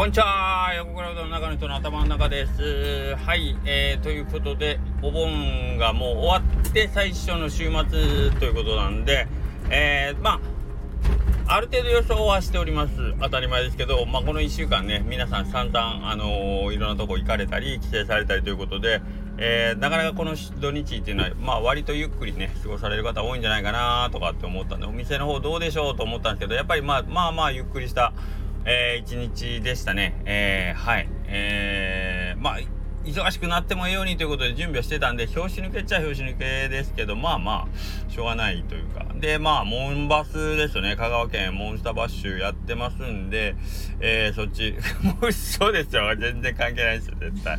こんにちは。横クラウドの中の人の頭の中です。はい、えー、ということでお盆がもう終わって最初の週末ということなんでえー、まあある程度予想はしております。当たり前ですけど、まあ、この1週間ね皆さん散々、あのー、いろんなとこ行かれたり帰省されたりということで、えー、なかなかこの土日っていうのは、まあ、割とゆっくりね過ごされる方多いんじゃないかなとかって思ったんでお店の方どうでしょうと思ったんですけどやっぱりまあまあまあゆっくりしたえー、一日でしたね。えー、はい。えー、まあ、忙しくなってもええようにということで準備はしてたんで、拍子抜けっちゃ拍子抜けですけど、まあまあ、しょうがないというか。で、まあ、モンバスですよね。香川県モンスターバッシュやってますんで、えー、そっち、もうそうですよ。全然関係ないですよ、絶対。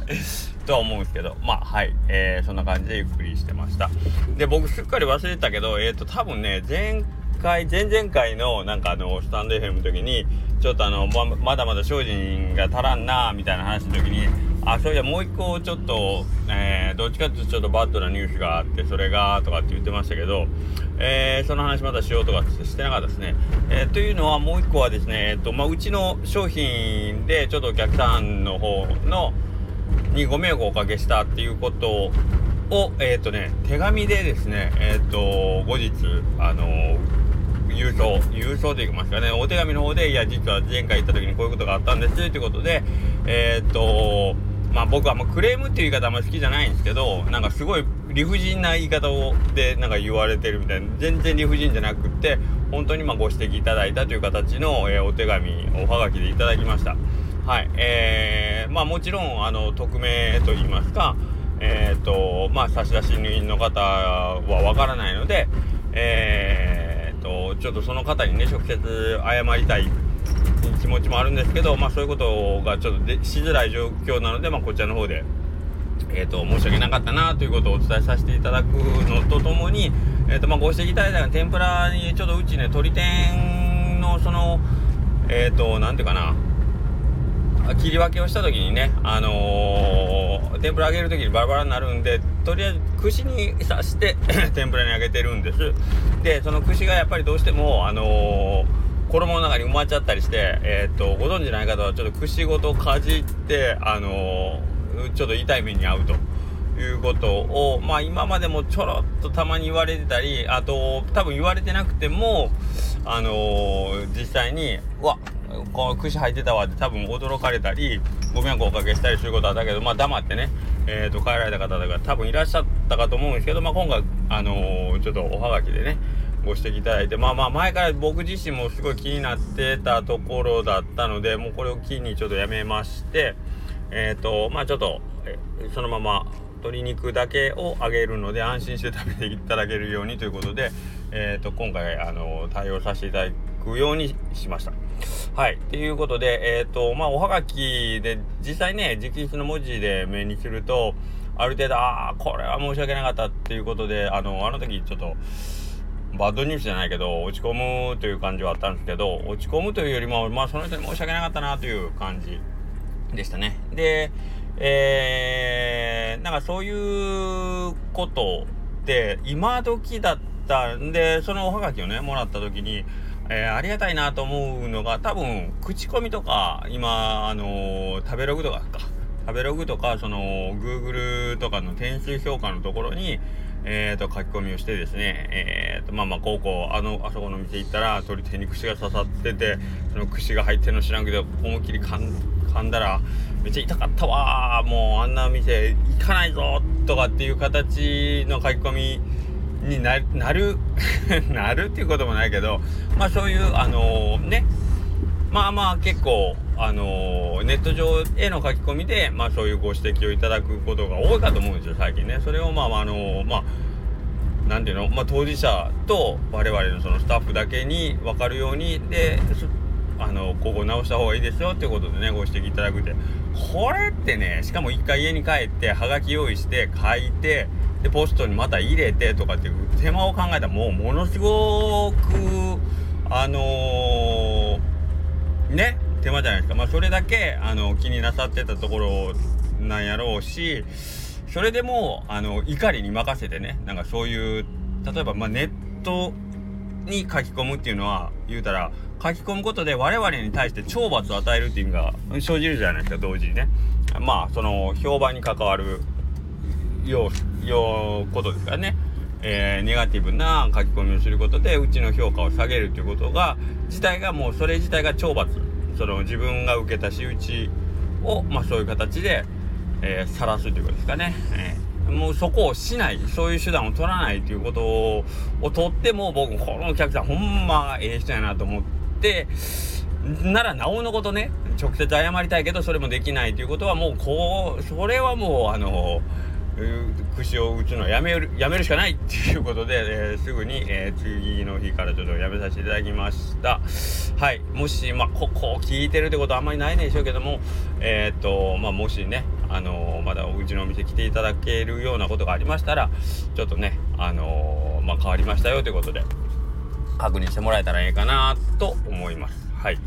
とは思うんですけど、まあ、はい。えー、そんな感じでゆっくりしてました。で、僕すっかり忘れてたけど、えっ、ー、と、多分ね、前回、前々回の、なんかあの、スタンド FM の時に、ちょっとあのままだまだ精進が足らんなみたいな話の時にあそういやもう一個ちょっと、えー、どっちかっていうとちょっとバッドなニュースがあってそれがとかって言ってましたけど、えー、その話またしようとかしてなかったですね。えー、というのはもう一個はですね、えーとまあ、うちの商品でちょっとお客さんの方のにご迷惑をおかけしたっていうことを、えっ、とね、手紙でですね、えっ、と、後日、あの郵送、郵送と言いますかね、お手紙の方で、いや、実は前回行った時にこういうことがあったんですということで、えー、っと、まあ僕はもうクレームっていう言い方あんま好きじゃないんですけど、なんかすごい理不尽な言い方をでなんか言われてるみたいな、全然理不尽じゃなくって、本当にまご指摘いただいたという形の、えー、お手紙、おはがきでいただきました。はい。えー、まあもちろん、あの、匿名と言いますか、えっ、と、まあ差出人の方はわからないので、えー、ちょっとその方にね、直接謝りたい気持ちもあるんですけど、まあそういうことがちょっとでしづらい状況なので、まあこちらの方で、えっ、ー、と、申し訳なかったなということをお伝えさせていただくのとともに、えっ、ー、と、まあご指摘いただいた天ぷらにちょっとうちね、鶏天のその、えっ、ー、と、なんていうかな、切り分けをした時にね、あのー、天ぷら揚げる時にバラバラになるんで、とりあえず串に刺して天ぷらに揚げてるんです。で、その串がやっぱりどうしても、あのー、衣の中に埋まっちゃったりして、えー、っと、ご存知ない方はちょっと串ごとかじって、あのちょっと痛い目に遭うと。いうことを、まあ今までもちょろっとたまに言われてたり、あと多分言われてなくても、あのー、実際に、うわ、この串入ってたわって多分驚かれたりご迷惑をおかけしたりすることはだけどまあ黙ってねえーと、帰られた方が多分いらっしゃったかと思うんですけど、まあ、今回、あのー、ちょっとおはがきでねご指摘いただいてまあまあ前から僕自身もすごい気になってたところだったのでもうこれを機にちょっとやめましてえっ、ー、とまあちょっとそのまま鶏肉だけを揚げるので安心して食べていただけるようにということで、えーと、今回あの対応させていただくようにしました。はい。ということで、えっ、ー、と、まあ、おはがきで、実際ね、直筆の文字で目にすると、ある程度、ああ、これは申し訳なかったっていうことで、あの、あの時ちょっと、バッドニュースじゃないけど、落ち込むという感じはあったんですけど、落ち込むというよりも、まあ、その人に申し訳なかったなという感じでしたね。で、えー、なんかそういうことって今時だったんで、そのおはがきをね、もらった時に、えー、ありがたいなと思うのが、多分、口コミとか、今、あのー、食べログとかか、食べログとか、その、Google とかの点数評価のところに、え、ー、と、書き込みをしてですね、え、ー、と、まあまあ、こうこう、あの、あそこの店行ったら、鳥手に串が刺さってて、その串が入ってるの知らんけど、思いっきり噛ん噛んだら、めっちゃ痛かったわもうあんな店行かないぞとかっていう形の書き込みになる なるっていうこともないけどまあそういうあのー、ね。まあまあ結構あのー、ネット上への書き込みでまあそういうご指摘をいただくことが多いかと思うんですよ最近ね。それをまああのー、まあなんていうの、まあ、当事者と我々のそのスタッフだけに分かるようにであのここ直した方がいいですよっていうことでねご指摘いただくって。これってねしかも一回家に帰ってはがき用意して書いてでポストにまた入れてとかっていう手間を考えたらもうものすごくあのー、ね手間じゃないですか。まあそれだけあの気になさってたところなんやろうしそれでもあの怒りに任せてねなんかそういう例えばまあネットに書き込むっていうのは言うたら書き込むことで我々に対して懲罰を与えるっていう意味が生じるじゃないですか同時にね。まあその評判に関わるようよことですかね、えー、ネガティブな書き込みをすることでうちの評価を下げるということが自体がもうそれ自体が懲罰その自分が受けた仕打ちを、まあ、そういう形で、えー、すということですかね。えーもうそこをしないそういう手段を取らないということを取っても僕このお客さんほんまええ人やなと思ってならなおのことね直接謝りたいけどそれもできないということはもうこうそれはもうあの串を打つのやめるやめるしかないっていうことで、えー、すぐに、えー、次の日からちょっとやめさせていただきました。はい。もしまあここを聞いてるってことはあんまりないでしょうけどもえー、っとまあもしねあのまだうちのお店来ていただけるようなことがありましたらちょっとねあのまあ変わりましたよということで確認してもらえたらええかなと思います。はい。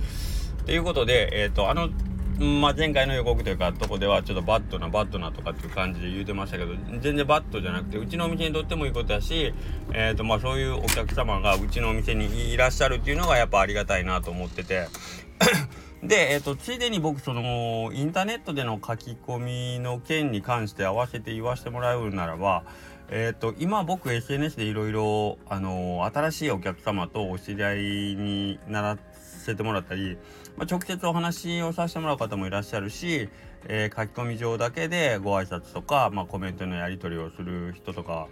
ということでえっとあのまあ、前回の予告というかとこではちょっとバットなバットなとかっていう感じで言うてましたけど全然バットじゃなくてうちのお店にとってもいいことだし、えーとまあ、そういうお客様がうちのお店にいらっしゃるっていうのがやっぱありがたいなと思ってて。で、えーと、ついでに僕そのインターネットでの書き込みの件に関して合わせて言わせてもらうならばえーと、今僕 SNS でいろいろ新しいお客様とお知り合いにならせてもらったりまあ、直接お話をさせてもらう方もいらっしゃるし、えー、書き込み上だけでご挨拶とか、まあ、コメントのやり取りをする人とか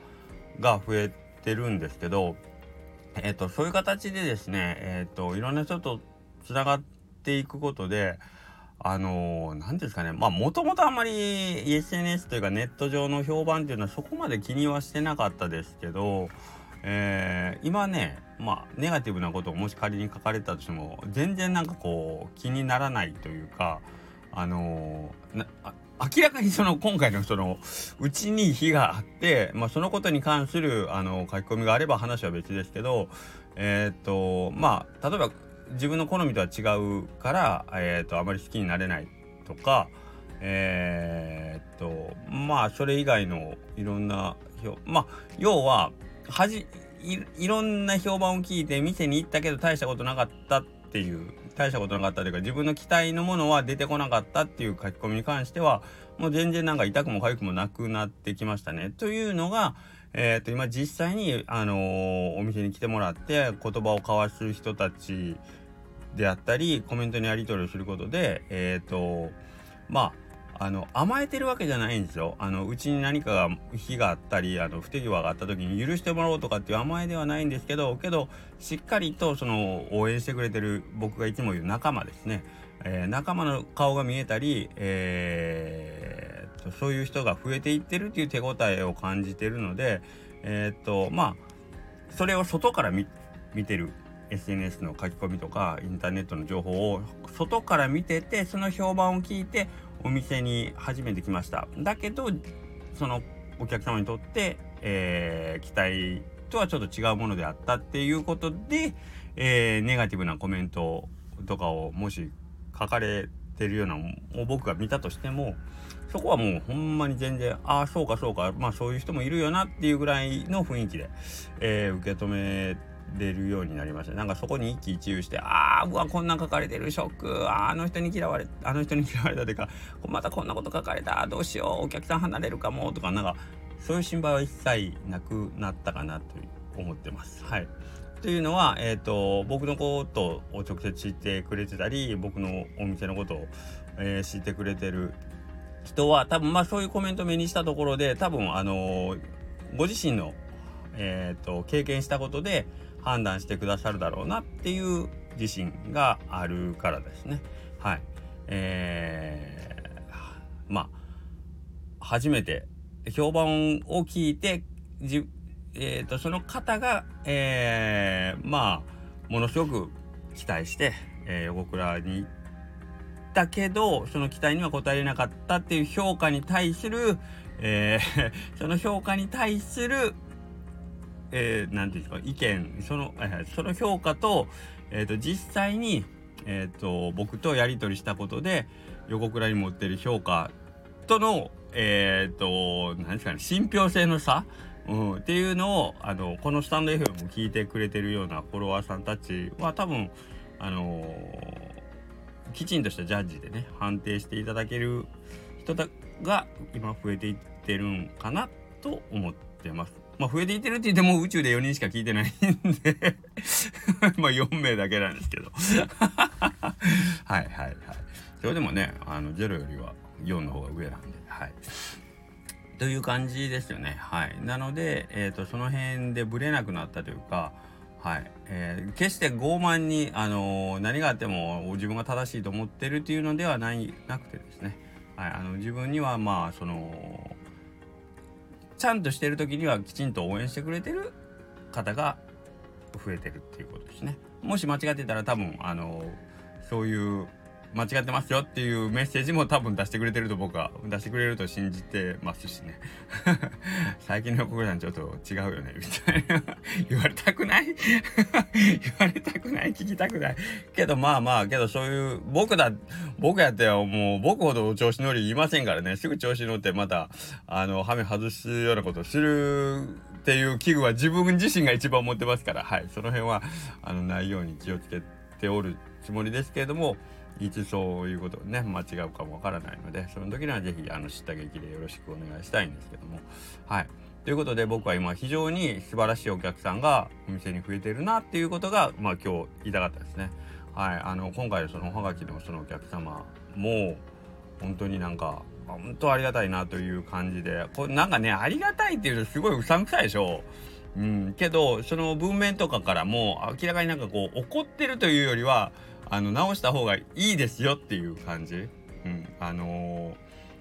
が増えてるんですけど、えーと、そういう形でですね、えーと、いろんな人とつながっていくことであの何、ー、ですかね。まあもともとあんまり SNS というかネット上の評判っていうのはそこまで気にはしてなかったですけど、えー、今ねまあネガティブなことをもし仮に書かれたとしても全然なんかこう気にならないというかあのー、明らかにその今回のそのうちに火があって、まあ、そのことに関するあの書き込みがあれば話は別ですけどえっ、とまあ例えば自分の好みとは違うから、えーと、あまり好きになれないとかえっ、とまあそれ以外のいろんなまあ要ははじいろんな評判を聞いて店に行ったけど大したことなかったっていう大したことなかったというか自分の期待のものは出てこなかったっていう書き込みに関してはもう全然なんか痛くも痒くもなくなってきましたね。というのが、えっ、と今実際に、あのー、お店に来てもらって言葉を交わす人たちであったりコメントにやり取りをすることでえっ、ー、とまああの甘えてるわけじゃないんですよ。あのうちに何かが非があったりあの不手際があった時に許してもらおうとかっていう甘えではないんですけどけどしっかりとその応援してくれてる僕がいつも言う仲間ですね、えー、仲間の顔が見えたり、えー、とそういう人が増えていってるっていう手応えを感じてるのでえー、っとまあそれを外から見てる SNS の書き込みとかインターネットの情報を外から見ててその評判を聞いてお店に初めて来ました。だけどそのお客様にとって、えー、期待とはちょっと違うものであったっていうことで、えー、ネガティブなコメントとかをもし書かれてるようなもう僕が見たとしてもそこはもうほんまに全然ああそうかそうかまあそういう人もいるよなっていうぐらいの雰囲気で、えー、受け止めてれるようになりました。なんかそこに一喜一憂してああうわこんなん書かれてるショック。ああの人に嫌われあの人に嫌われたとかまたこんなこと書かれた。どうしよう。お客さん離れるかもとかなんかそういう心配は一切なくなったかなと思ってます。はい。というのは、えーと、僕のことを直接知ってくれてたり僕のお店のことを、えー、知ってくれてる人は多分まあそういうコメント目にしたところで多分あのー、ご自身の、えーと経験したことで判断してくださるだろうなっていう自信があるからですね。はい。えー、まあ、初めて評判を聞いて、じえーと、その方が、えー、まあ、ものすごく期待して、えー、横倉に行ったけど、その期待には応えれなかったっていう評価に対する、えー、その評価に対する、えー、ていうんですか、意見、その、えー、その評価と、えっ、ー、と、実際に、えっ、ー、と、僕とやり取りしたことで、横倉に持ってる評価との、えっ、ー、と、何ですかね、信憑性の差、うん、っていうのを、あの、このスタンド FM も聞いてくれてるようなフォロワーさんたちは多分、あの、きちんとしたジャッジでね判定していただける人が今増えていってるんかなと思ってます。まあ増えていってるって言っても宇宙で4人しか聞いてないんで まあ4名だけなんですけど はいはいはい。それでもねあの0よりは4の方が上なんではい。という感じですよね。はい。なので、えっ、ー、と、その辺でブレなくなったというか、はい。えー、決して傲慢に、あのー、何があっても自分が正しいと思ってるっていうのではない、なくてですね。はい。あの、自分には、まあ、その、ちゃんとしてる時にはきちんと応援してくれてる方が増えてるっていうことですね。もし間違ってたら多分、あのそういう間違ってますよっていうメッセージも多分出してくれてると僕は出してくれると信じてますしね最近の国さんちょっと違うよねみたいな。言われたくない？言われたくない？聞きたくない？けどまあまあけどそういう僕だ僕やってはもう僕ほど調子乗り言いませんからね。すぐ調子乗ってまたあのハメ外すようなことするっていう器具は自分自身が一番持ってますから。はい。その辺はあのないように気をつけておるつもりですけれども。いつそういうことね間違うかもわからないのでその時には是非あの知った激励よろしくお願いしたいんですけども。はい。ということで僕は今非常に素晴らしいお客さんがお店に増えてるなっていうことがまあ今日言いたかったですね。はい。あの今回そのおはがきのそのお客様も本当になんか本当ありがたいなという感じでこれなんかねありがたいっていうとすごいうさんくさいでしょ。うん、けどその文面とかからも明らかになんかこう怒ってるというよりはあの直した方がいいですよっていう感じ。うん、あの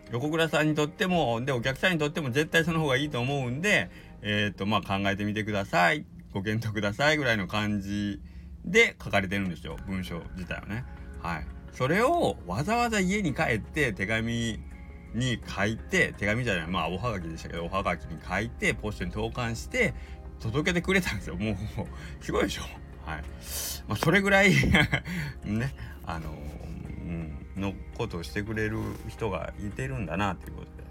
ー、横倉さんにとってもでお客さんにとっても絶対その方がいいと思うんで、えっ、ー、とまあ、考えてみてください。ご検討くださいぐらいの感じで書かれてるんですよ。文章自体はね。はい、それをわざわざ家に帰って手紙に書いて手紙じゃないまあおはがきでしたけどおはがきに書いてポストに投函して届けてくれたんですよ。もうすごいでしょ。はい。まあ、それぐらい ね、あのうん、のことをしてくれる人がいてるんだなということで、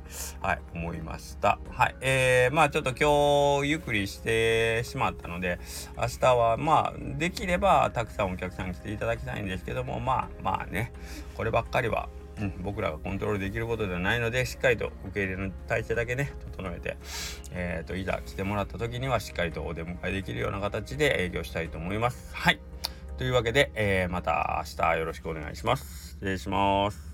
はい、思いました。はい。えー、まあちょっと今日ゆっくりしてしまったので、明日はまあできればたくさんお客さん来ていただきたいんですけども、まあまあね、こればっかりは僕らがコントロールできることではないのでしっかりと受け入れの体制だけね整えて、えーと、いざ来てもらった時にはしっかりとお出迎えできるような形で営業したいと思います。はいというわけで、えー、また明日よろしくお願いします。失礼します。